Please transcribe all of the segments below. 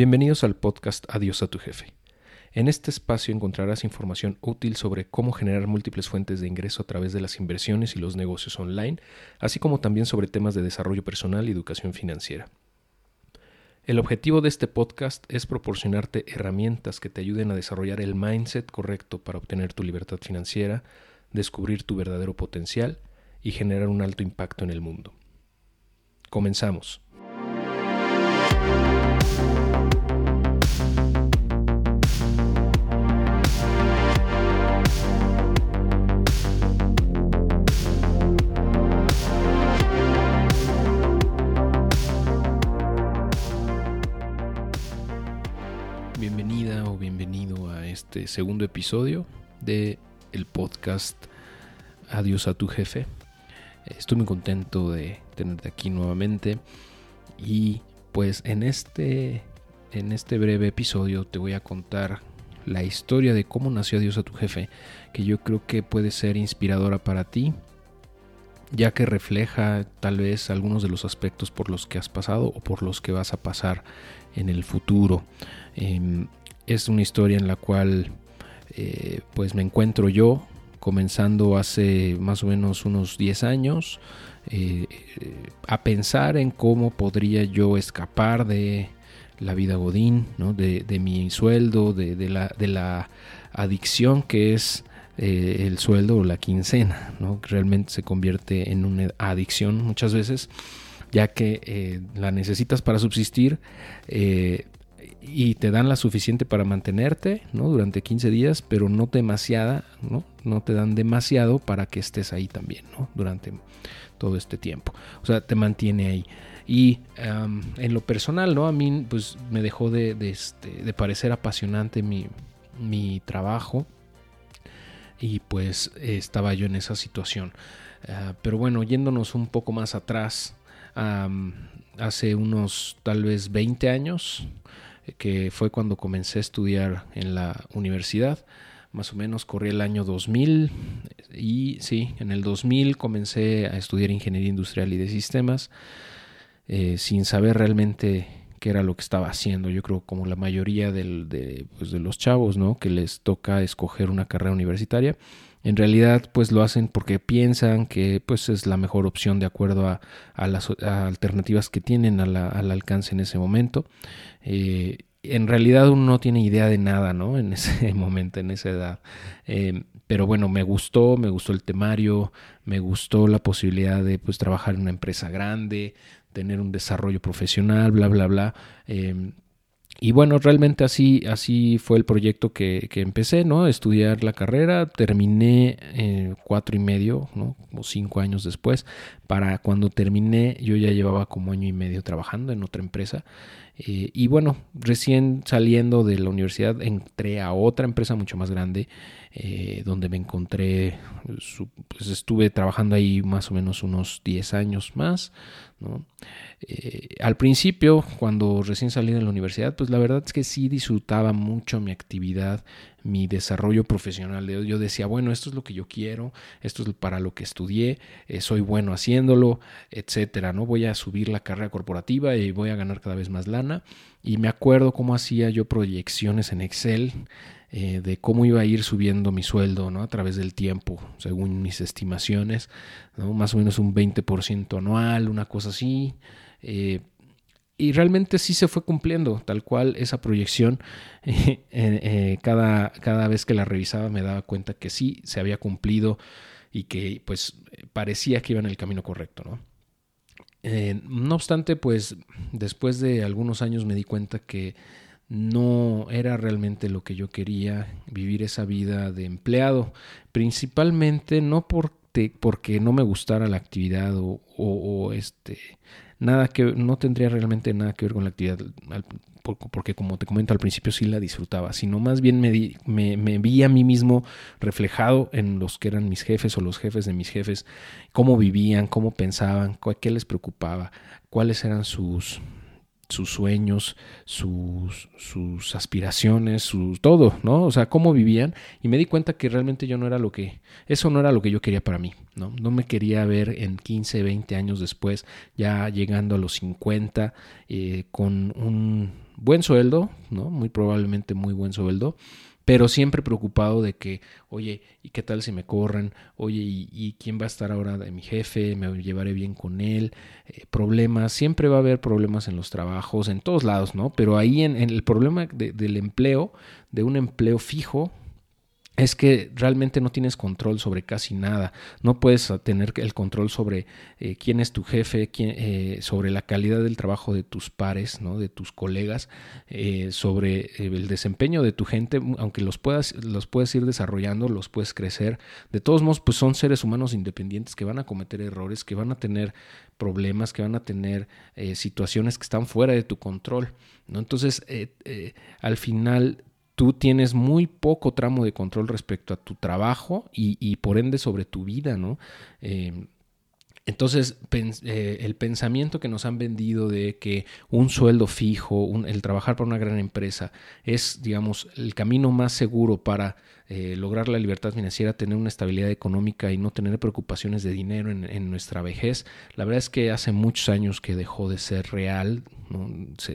Bienvenidos al podcast Adiós a tu jefe. En este espacio encontrarás información útil sobre cómo generar múltiples fuentes de ingreso a través de las inversiones y los negocios online, así como también sobre temas de desarrollo personal y educación financiera. El objetivo de este podcast es proporcionarte herramientas que te ayuden a desarrollar el mindset correcto para obtener tu libertad financiera, descubrir tu verdadero potencial y generar un alto impacto en el mundo. Comenzamos. Este segundo episodio de el podcast Adiós a tu jefe. Estoy muy contento de tenerte aquí nuevamente y pues en este en este breve episodio te voy a contar la historia de cómo nació Adiós a tu jefe, que yo creo que puede ser inspiradora para ti, ya que refleja tal vez algunos de los aspectos por los que has pasado o por los que vas a pasar en el futuro. Em, es una historia en la cual eh, pues me encuentro yo comenzando hace más o menos unos 10 años eh, a pensar en cómo podría yo escapar de la vida godín, de, mi sueldo, de, la, de, la, adicción que es eh, el sueldo o la quincena, ¿no? realmente se convierte en una adicción muchas veces, ya que la necesitas para subsistir y te dan la suficiente para mantenerte, ¿no? Durante 15 días, pero no demasiada, ¿no? No te dan demasiado para que estés ahí también, ¿no? Durante todo este tiempo. O sea, te mantiene ahí. Y en lo personal, ¿no? A mí, pues, me dejó de, este, de parecer apasionante mi, mi, trabajo. Y pues estaba yo en esa situación. Ah, pero bueno, yéndonos un poco más atrás, hace unos tal vez 20 años, que fue cuando comencé a estudiar en la universidad. Más o menos corrí el año 2000 y sí, en el 2000 comencé a estudiar ingeniería industrial y de sistemas eh, sin saber realmente qué era lo que estaba haciendo. Yo creo como la mayoría de, pues, de los chavos, ¿no? Que les toca escoger una carrera universitaria. En realidad, pues lo hacen porque piensan que pues es la mejor opción de acuerdo a, las alternativas que tienen al alcance en ese momento. Eh, en realidad uno no tiene idea de nada, ¿no? En ese momento, en esa edad. Eh, pero bueno, me gustó, me gustó el temario, me gustó la posibilidad de pues trabajar en una empresa grande, tener un desarrollo profesional, bla, bla, bla. Eh, y bueno, realmente así, así fue el proyecto que, empecé, ¿no? Estudiar la carrera, terminé eh, cuatro y medio, ¿no? Como cinco años después. Para cuando terminé, yo ya llevaba como año y medio trabajando en otra empresa. Eh, y bueno, recién saliendo de la universidad, entré a otra empresa mucho más grande, eh, donde me encontré, pues estuve trabajando ahí más o menos unos 10 años más, ¿no? Eh, al principio, cuando recién salí de la universidad, pues la verdad es que sí disfrutaba mucho mi actividad, mi desarrollo profesional. Yo decía, bueno, esto es lo que yo quiero, esto es para lo que estudié, eh, soy bueno haciéndolo, etcétera. ¿no? Voy a subir la carrera corporativa y voy a ganar cada vez más lana. Y me acuerdo cómo hacía yo proyecciones en Excel. Eh, de cómo iba a ir subiendo mi sueldo ¿no? a través del tiempo, según mis estimaciones, ¿no? más o menos un 20% anual, una cosa así. Eh, y realmente sí se fue cumpliendo, tal cual esa proyección. Eh, cada, cada vez que la revisaba me daba cuenta que sí se había cumplido y que pues parecía que iba en el camino correcto, ¿no? no obstante, pues después de algunos años me di cuenta que no era realmente lo que yo quería, vivir esa vida de empleado, principalmente no porque, porque no me gustara la actividad o, o este nada que no tendría realmente nada que ver con la actividad porque como te comento al principio sí la disfrutaba, sino más bien me, me, vi a mí mismo reflejado en los que eran mis jefes o los jefes de mis jefes, cómo vivían, cómo pensaban, qué les preocupaba, cuáles eran sus, sus sueños, sus, sus aspiraciones, sus todo, ¿no? O sea, cómo vivían y me di cuenta que realmente yo no era lo que, eso no era lo que yo quería para mí, ¿no? No me quería ver en 15, 20 años después, ya llegando a los 50, eh, con un buen sueldo, ¿no? Muy probablemente muy buen sueldo, pero siempre preocupado de que, oye, ¿y qué tal si me corren? Oye, ¿y, quién va a estar ahora de mi jefe? ¿Me llevaré bien con él? Eh, problemas, siempre va a haber problemas en los trabajos, en todos lados, ¿no? Pero ahí en, el problema del empleo, de un empleo fijo, es que realmente no tienes control sobre casi nada. No puedes tener el control sobre eh, quién es tu jefe, eh, sobre la calidad del trabajo de tus pares, ¿no? de tus colegas, eh, sobre el desempeño de tu gente, aunque los puedas, los puedes ir desarrollando, los puedes crecer. De todos modos, pues son seres humanos independientes que van a cometer errores, que van a tener problemas, que van a tener situaciones que están fuera de tu control. ¿no? Entonces, al final tú tienes muy poco tramo de control respecto a tu trabajo y, por ende sobre tu vida, ¿no? Eh, entonces, eh, el pensamiento que nos han vendido de que un sueldo fijo, el trabajar para una gran empresa, es, digamos, el camino más seguro para eh, lograr la libertad financiera, tener una estabilidad económica y no tener preocupaciones de dinero en, nuestra vejez, la verdad es que hace muchos años que dejó de ser real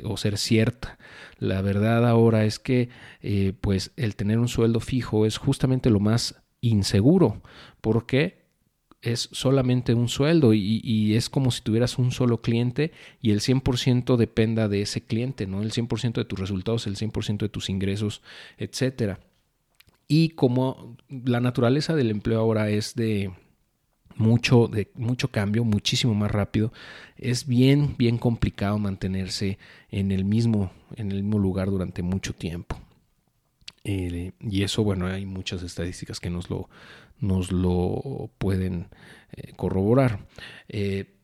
o ser cierta. La verdad ahora es que eh, pues el tener un sueldo fijo es justamente lo más inseguro. porque es solamente un sueldo y, y, es como si tuvieras un solo cliente y el 100% dependa de ese cliente, ¿no? El 100% de tus resultados, el 100% de tus ingresos, etcétera. Y como la naturaleza del empleo ahora es de mucho, de mucho cambio, muchísimo más rápido, es bien, bien complicado mantenerse en el mismo, en el mismo lugar durante mucho tiempo. Eh, y eso, bueno, hay muchas estadísticas que nos lo, nos lo pueden eh, corroborar. Eh,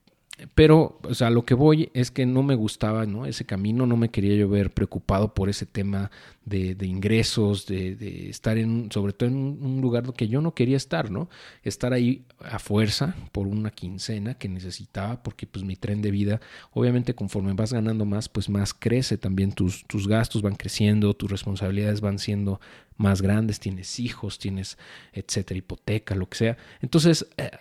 pero, o sea, lo que voy es que no me gustaba, ¿no? Ese camino, no me quería yo ver preocupado por ese tema de, ingresos, de, estar en, sobre todo en un lugar que yo no quería estar, ¿no? Estar ahí a fuerza por una quincena que necesitaba, porque pues mi tren de vida, obviamente conforme vas ganando más, pues más crece también, tus, tus gastos van creciendo, tus responsabilidades van siendo más grandes, tienes hijos, tienes, etcétera, hipoteca, lo que sea. Entonces, eh,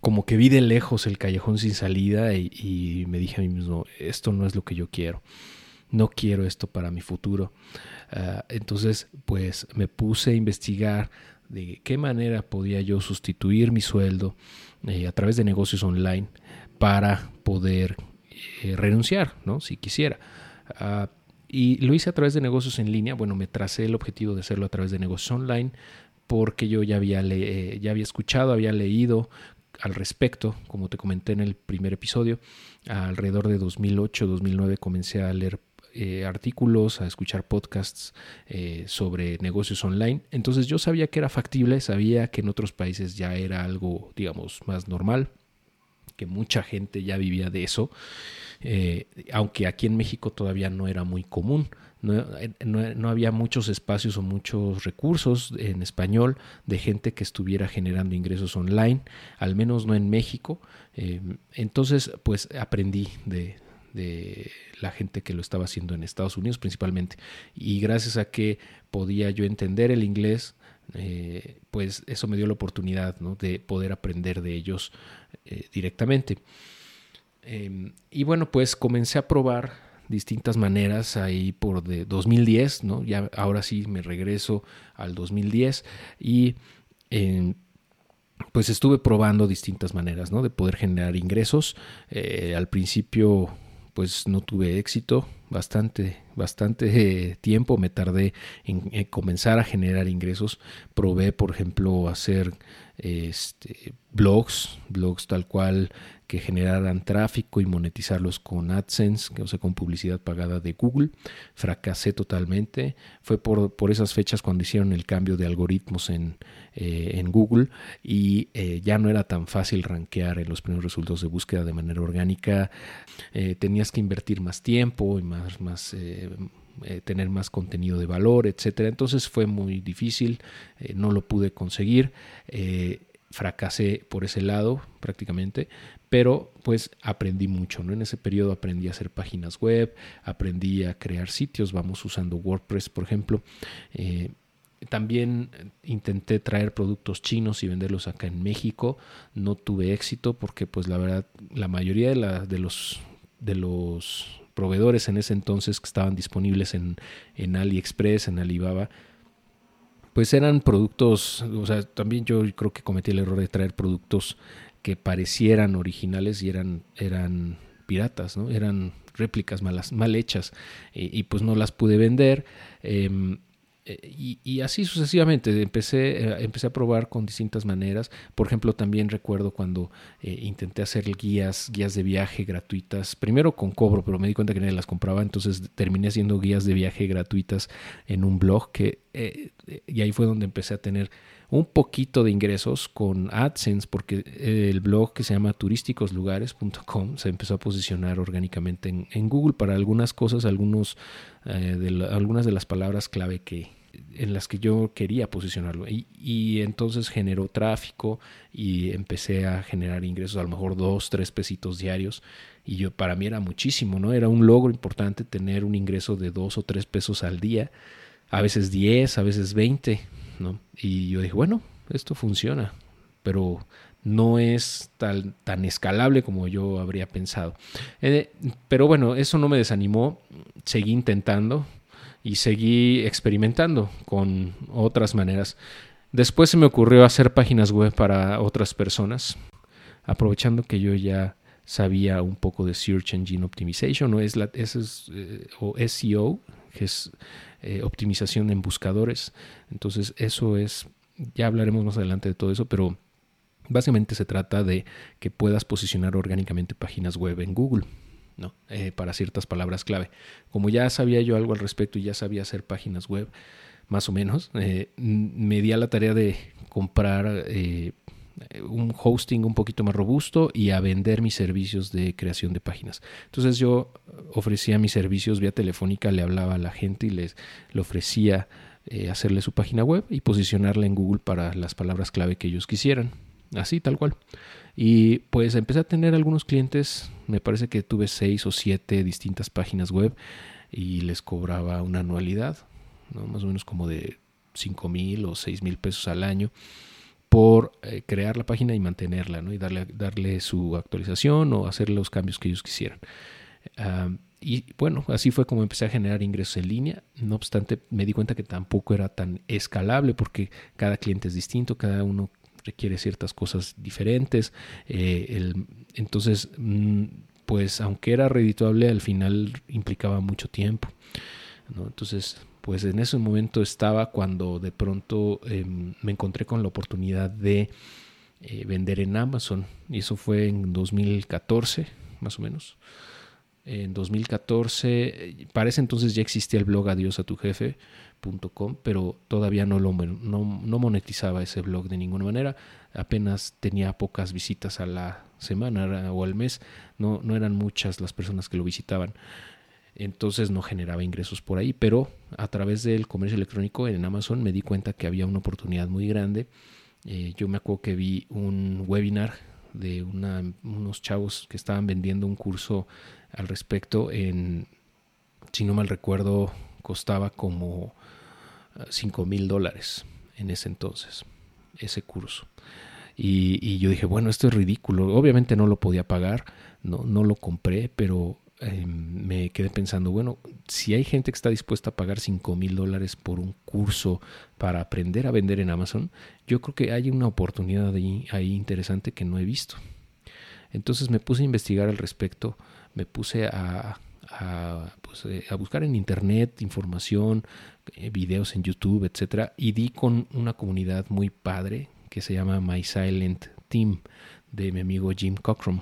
como que vi de lejos el callejón sin salida y, me dije a mí mismo, esto no es lo que yo quiero, no quiero esto para mi futuro. Ah, entonces, pues me puse a investigar de qué manera podía yo sustituir mi sueldo eh, a través de negocios online para poder eh, renunciar, ¿no? Si quisiera. Ah, y lo hice a través de negocios en línea. Bueno, me tracé el objetivo de hacerlo a través de negocios online porque yo ya había, eh, ya había escuchado, había leído al respecto, como te comenté en el primer episodio, alrededor de 2008-2009 comencé a leer eh, artículos, a escuchar podcasts eh, sobre negocios online. Entonces yo sabía que era factible, sabía que en otros países ya era algo, digamos, más normal, que mucha gente ya vivía de eso, eh, aunque aquí en México todavía no era muy común. Eh, no, había muchos espacios o muchos recursos en español de gente que estuviera generando ingresos online, al menos no en México. Eh, entonces, pues aprendí de, la gente que lo estaba haciendo en Estados Unidos principalmente. Y gracias a que podía yo entender el inglés, eh, pues eso me dio la oportunidad de poder aprender de ellos directamente. Em, y bueno, pues comencé a probar distintas maneras ahí por de 2010, ¿no? Ya ahora sí me regreso al 2010 y pues estuve probando distintas maneras, ¿no? De poder generar ingresos. Eh, al principio pues no tuve éxito, bastante, bastante tiempo me tardé en, comenzar a generar ingresos. Probé, por ejemplo, hacer este, blogs, blogs tal cual que generaran tráfico y monetizarlos con AdSense, o sea, con publicidad pagada de Google. Fracasé totalmente. Fue por, por esas fechas cuando hicieron el cambio de algoritmos en, eh, en Google y eh, ya no era tan fácil rankear en los primeros resultados de búsqueda de manera orgánica. Eh, tenías que invertir más tiempo y más, más tener más contenido de valor, etcétera. Entonces fue muy difícil, no lo pude conseguir fracasé por ese lado prácticamente, pero pues aprendí mucho, ¿no? En ese periodo aprendí a hacer páginas web, aprendí a crear sitios, vamos usando WordPress, por ejemplo. Eh, también intenté traer productos chinos y venderlos acá en México. No tuve éxito porque pues la verdad la mayoría de, de, los, de los proveedores en ese entonces que estaban disponibles en, en AliExpress, en Alibaba, pues eran productos, o sea, también yo creo que cometí el error de traer productos que parecieran originales y eran, eran piratas, ¿no? Eran réplicas malas, mal hechas y, pues no las pude vender. Em, y, así sucesivamente. Empecé, eh, empecé a probar con distintas maneras. Por ejemplo, también recuerdo cuando eh, intenté hacer guías, guías de viaje gratuitas, primero con cobro, pero me di cuenta que nadie las compraba, entonces terminé haciendo guías de viaje gratuitas en un blog que, y ahí fue donde empecé a tener un poquito de ingresos con AdSense porque el blog que se llama turísticoslugares.com se empezó a posicionar orgánicamente en, Google para algunas cosas, algunos, algunas de las palabras clave que, en las que yo quería posicionarlo. Y, entonces generó tráfico y empecé a generar ingresos, a lo mejor dos, tres pesitos diarios. Y yo para mí era muchísimo, ¿no? Era un logro importante tener un ingreso de dos o tres pesos al día, a veces diez, a veces veinte, ¿no? Y yo dije, bueno, esto funciona, pero no es tan, tan escalable como yo habría pensado. Eh, pero bueno, eso no me desanimó, seguí intentando, y seguí experimentando con otras maneras. Después se me ocurrió hacer páginas web para otras personas, aprovechando que yo ya sabía un poco de Search Engine Optimization o, es la, es, eh, o SEO, que es eh, optimización en buscadores. Entonces eso es, ya hablaremos más adelante de todo eso, pero básicamente se trata de que puedas posicionar orgánicamente páginas web en Google. ¿No? Eh, para ciertas palabras clave. Como ya sabía yo algo al respecto y ya sabía hacer páginas web, más o menos, eh, me di a la tarea de comprar eh, un hosting un poquito más robusto y a vender mis servicios de creación de páginas. Entonces yo ofrecía mis servicios vía telefónica, le hablaba a la gente y les le ofrecía hacerle su página web y posicionarla en Google para las palabras clave que ellos quisieran. Así, tal cual. Y pues empecé a tener algunos clientes, me parece que tuve seis o siete distintas páginas web y les cobraba una anualidad, más o menos como de cinco mil o seis mil pesos al año por eh, crear la página y mantenerla, ¿no? Y darle, darle su actualización o hacer los cambios que ellos quisieran. y bueno, así fue como empecé a generar ingresos en línea. No obstante, me di cuenta que tampoco era tan escalable porque cada cliente es distinto, cada uno requiere ciertas cosas diferentes. Eh, entonces, mm, pues aunque era redituable, al final implicaba mucho tiempo. Entonces, pues en ese momento estaba cuando de pronto em, me encontré con la oportunidad de eh, vender en Amazon. Y eso fue en 2014, más o menos. En 2014, parece entonces ya existía el blog Adiós a tu jefe pero todavía no, lo, monetizaba ese blog de ninguna manera. Apenas tenía pocas visitas a la semana o al mes. No, no eran muchas las personas que lo visitaban. Entonces no generaba ingresos por ahí, pero a través del comercio electrónico en Amazon me di cuenta que había una oportunidad muy grande. Eh, yo me acuerdo que vi un webinar de unos chavos que estaban vendiendo un curso al respecto en, si no mal recuerdo, costaba como 5 mil dólares en ese entonces, ese curso. Y, yo dije, bueno, esto es ridículo. Obviamente no lo podía pagar, no, no lo compré, pero em, me quedé pensando, bueno, si hay gente que está dispuesta a pagar 5 mil dólares por un curso para aprender a vender en Amazon, yo creo que hay una oportunidad ahí interesante que no he visto. Entonces me puse a investigar al respecto, me puse a, a, pues, eh, a buscar en internet información, eh, videos en YouTube, etcétera, y di con una comunidad muy padre que se llama My Silent Team de mi amigo Jim Cockrum.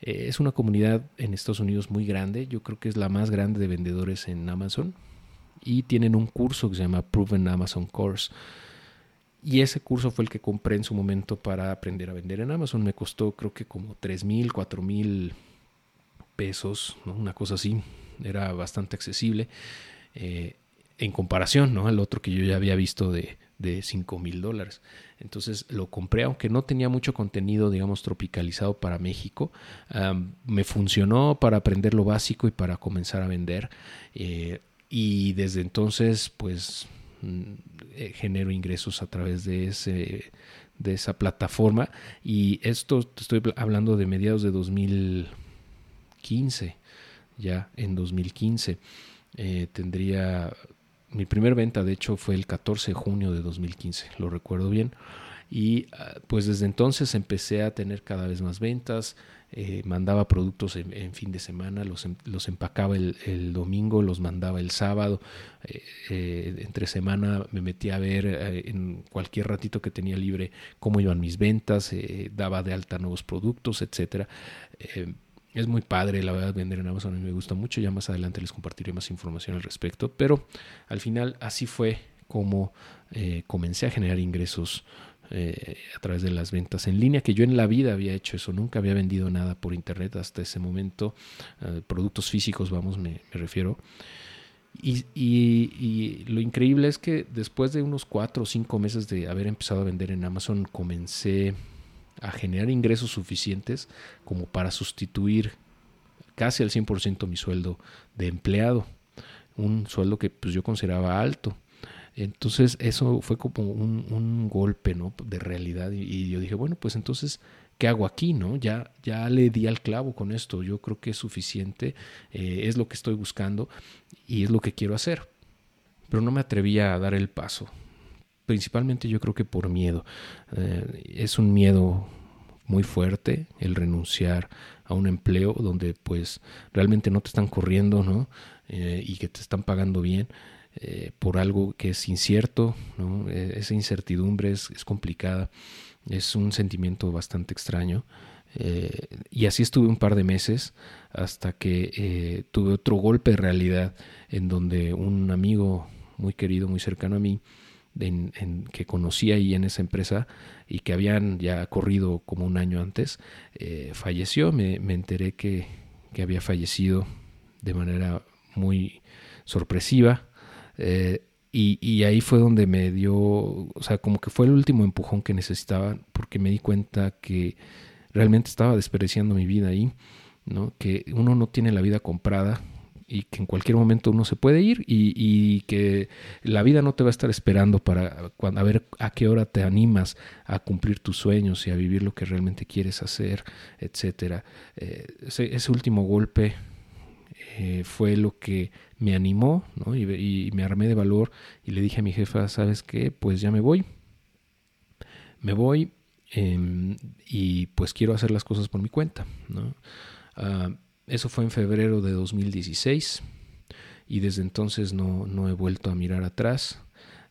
Eh, es una comunidad en Estados Unidos muy grande, yo creo que es la más grande de vendedores en Amazon y tienen un curso que se llama Proven Amazon Course. Y ese curso fue el que compré en su momento para aprender a vender en Amazon. Me costó creo que como 3 mil, 4 mil pesos, una cosa así, era bastante accesible eh, en comparación ¿no? al otro que yo ya había visto de, de 5 mil dólares. Entonces lo compré, aunque no tenía mucho contenido, digamos, tropicalizado para México. me funcionó para aprender lo básico y para comenzar a vender. Eh, y desde entonces, pues, mm, eh, genero ingresos a través de ese de esa plataforma y esto estoy hablando de mediados de 2015 ya en 2015 eh, tendría mi primer venta, de hecho, fue el 14 de junio de 2015, lo recuerdo bien. Y ah, pues desde entonces empecé a tener cada vez más ventas, eh, mandaba productos en, fin de semana, los, em, los empacaba el, domingo, los mandaba el sábado, eh, entre semana me metía a ver en cualquier ratito que tenía libre cómo iban mis ventas, daba de alta nuevos productos, etcétera es muy padre, la verdad, vender en Amazon a mí me gusta mucho. Ya más adelante les compartiré más información al respecto. Pero al final así fue como eh, comencé a generar ingresos eh, a través de las ventas en línea, que yo en la vida había hecho eso. Nunca había vendido nada por internet hasta ese momento. Eh, productos físicos, vamos, me, refiero. Y, y, lo increíble es que después de unos cuatro o cinco meses de haber empezado a vender en Amazon, comencé a generar ingresos suficientes como para sustituir casi al 100% mi sueldo de empleado, un sueldo que pues yo consideraba alto. Entonces eso fue como un, golpe ¿no? de realidad y, yo dije, bueno, pues entonces, ¿qué hago aquí? no Ya, ya le di al clavo con esto, yo creo que es suficiente, eh, es lo que estoy buscando y es lo que quiero hacer. Pero no me atrevía a dar el paso, principalmente yo creo que por miedo. Eh, es un miedo muy fuerte el renunciar a un empleo donde pues realmente no te están corriendo ¿no? Eh, y que te están pagando bien eh, por algo que es incierto, ¿no? E, esa incertidumbre es, es, complicada, es un sentimiento bastante extraño. y así estuve un par de meses hasta que tuve otro golpe de realidad en donde un amigo muy querido, muy cercano a mí, en, que conocí ahí en esa empresa y que habían ya corrido como un año antes, eh, falleció. Me, enteré que, que, había fallecido de manera muy sorpresiva. Eh, y, y, ahí fue donde me dio, o sea, como que fue el último empujón que necesitaba, porque me di cuenta que realmente estaba desperdiciando mi vida ahí, ¿no? Que uno no tiene la vida comprada, y que en cualquier momento uno se puede ir y, que la vida no te va a estar esperando para cuando, a ver a qué hora te animas a cumplir tus sueños y a vivir lo que realmente quieres hacer, etcétera. Eh, ese, último golpe eh, fue lo que me animó ¿no? y, me armé de valor y le dije a mi jefa, ¿sabes qué? Pues ya me voy. Me voy em, y pues quiero hacer las cosas por mi cuenta. ¿no? Ah, eso fue en febrero de 2016 y desde entonces no, he vuelto a mirar atrás.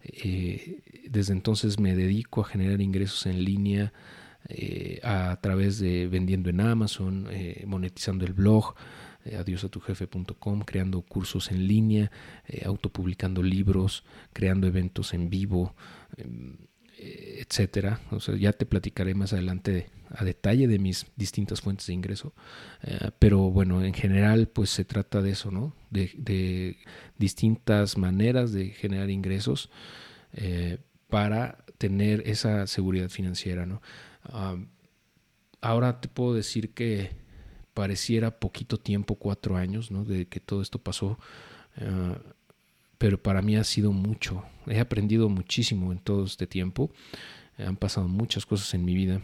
Eh, desde entonces me dedico a generar ingresos en línea eh, a, través de vendiendo en Amazon, eh, monetizando el blog, adiosatujefe.com, creando cursos en línea, autopublicando libros, creando eventos en vivo em, etcétera. O sea, ya te platicaré más adelante a detalle de mis distintas fuentes de ingreso. Eh, pero bueno, en general, pues se trata de eso, ¿no? De, distintas maneras de generar ingresos eh, para tener esa seguridad financiera, ¿no? ahora te puedo decir que pareciera poquito tiempo, cuatro años, ¿no? De que todo esto pasó. Eh, pero para mí ha sido mucho. He aprendido muchísimo en todo este tiempo. Han pasado muchas cosas en mi vida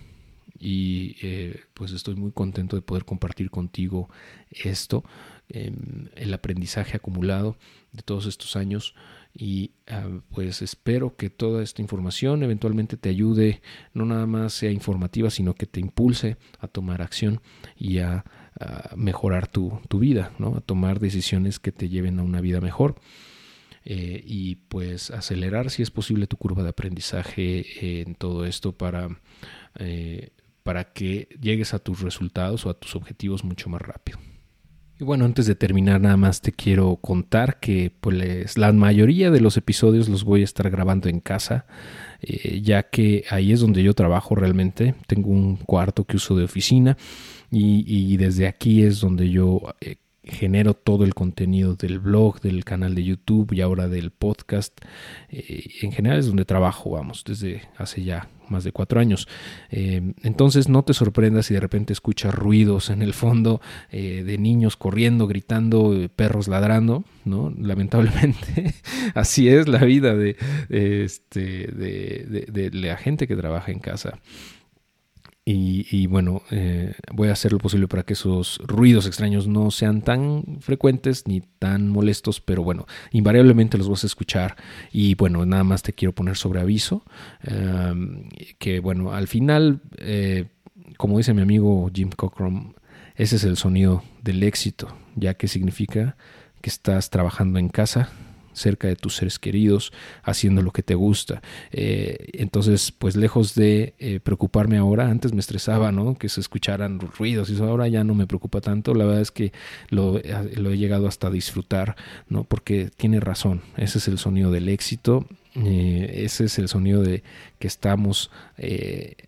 y eh, pues estoy muy contento de poder compartir contigo esto, em, el aprendizaje acumulado de todos estos años y ah, pues espero que toda esta información eventualmente te ayude, no nada más sea informativa, sino que te impulse a tomar acción y a, mejorar tu, tu vida, ¿no? a tomar decisiones que te lleven a una vida mejor. Eh, y pues acelerar si es posible tu curva de aprendizaje en todo esto para, eh, para que llegues a tus resultados o a tus objetivos mucho más rápido. Y bueno, antes de terminar nada más te quiero contar que pues la mayoría de los episodios los voy a estar grabando en casa, eh, ya que ahí es donde yo trabajo realmente. Tengo un cuarto que uso de oficina y, desde aquí es donde yo genero todo el contenido del blog, del canal de YouTube y ahora del podcast. Eh, en general es donde trabajo, vamos, desde hace ya más de cuatro años. Eh, entonces no te sorprendas si de repente escuchas ruidos en el fondo eh, de niños corriendo, gritando, perros ladrando, ¿no? Lamentablemente así es la vida de, este, de la gente que trabaja en casa. Y, bueno, eh, voy a hacer lo posible para que esos ruidos extraños no sean tan frecuentes ni tan molestos, pero bueno, invariablemente los vas a escuchar. Y bueno, nada más te quiero poner sobre aviso, em, que bueno, al final, eh, como dice mi amigo Jim Cockrum, ese es el sonido del éxito, ya que significa que estás trabajando en casa, cerca de tus seres queridos, haciendo lo que te gusta. Eh, entonces, pues lejos de eh, preocuparme ahora, antes me estresaba, ¿no? Que se escucharan ruidos y eso ahora ya no me preocupa tanto. La verdad es que lo, eh, lo he llegado hasta disfrutar, ¿no? Porque tiene razón, ese es el sonido del éxito. ese es el sonido de que estamos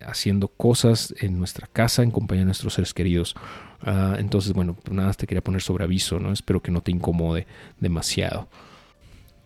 haciendo cosas en nuestra casa en compañía de nuestros seres queridos. Ah, entonces, bueno, nada, te quería poner sobre aviso, ¿no? Espero que no te incomode demasiado.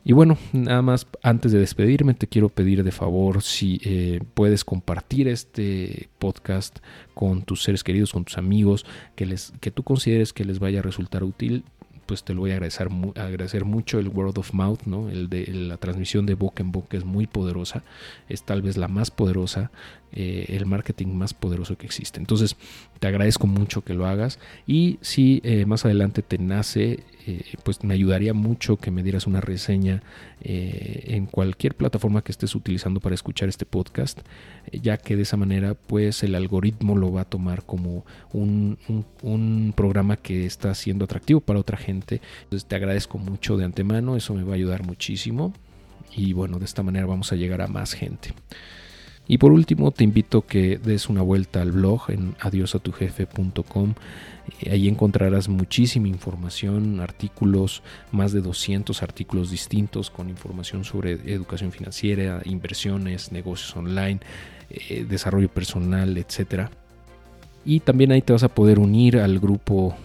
Y bueno, nada más antes de despedirme, te quiero pedir de favor si eh, puedes compartir este podcast con tus seres queridos, con tus amigos, que, les, que tú consideres que les vaya a resultar útil pues te lo voy a agradecer, mucho el word of mouth, ¿no? El de la transmisión de boca en boca es muy poderosa, es tal vez la más poderosa, eh, el marketing más poderoso que existe. Entonces, te agradezco mucho que lo hagas y si eh, más adelante te nace, eh, pues me ayudaría mucho que me dieras una reseña en cualquier plataforma que estés utilizando para escuchar este podcast, ya que de esa manera, pues el algoritmo lo va a tomar como un, un programa que está siendo atractivo para otra gente entonces te agradezco mucho de antemano, eso me va a ayudar muchísimo. Y bueno, de esta manera vamos a llegar a más gente. Y por último, te invito que des una vuelta al blog en adiosatujefe.com. Ahí encontrarás muchísima información, artículos, más de 200 artículos distintos con información sobre educación financiera, inversiones, negocios online, eh, desarrollo personal, etc. Y también ahí te vas a poder unir al grupo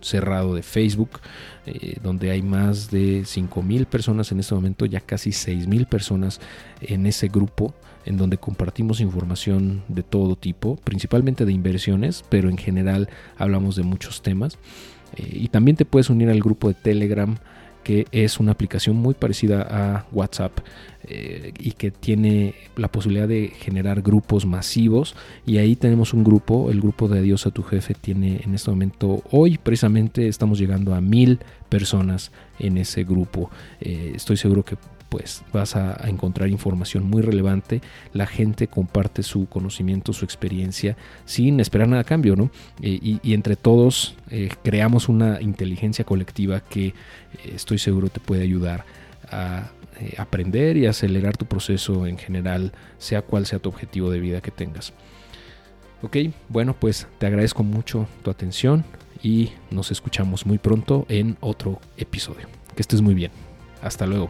cerrado de Facebook, eh, donde hay más de 5.000 personas en este momento, ya casi 6.000 personas en ese grupo, en donde compartimos información de todo tipo, principalmente de inversiones, pero en general hablamos de muchos temas. Eh, y también te puedes unir al grupo de Telegram que es una aplicación muy parecida a WhatsApp eh, y que tiene la posibilidad de generar grupos masivos. Y ahí tenemos un grupo, el grupo de Adiós a tu jefe tiene en este momento, hoy precisamente estamos llegando a mil personas en ese grupo, eh, estoy seguro que pues vas a, encontrar información muy relevante. La gente comparte su conocimiento, su experiencia, sin esperar nada a cambio, ¿no? Eh, y, entre todos eh, creamos una inteligencia colectiva que eh, estoy seguro te puede ayudar a aprender y acelerar tu proceso en general, sea cual sea tu objetivo de vida que tengas. Ok, bueno, pues te agradezco mucho tu atención y nos escuchamos muy pronto en otro episodio. Que estés muy bien. Hasta luego.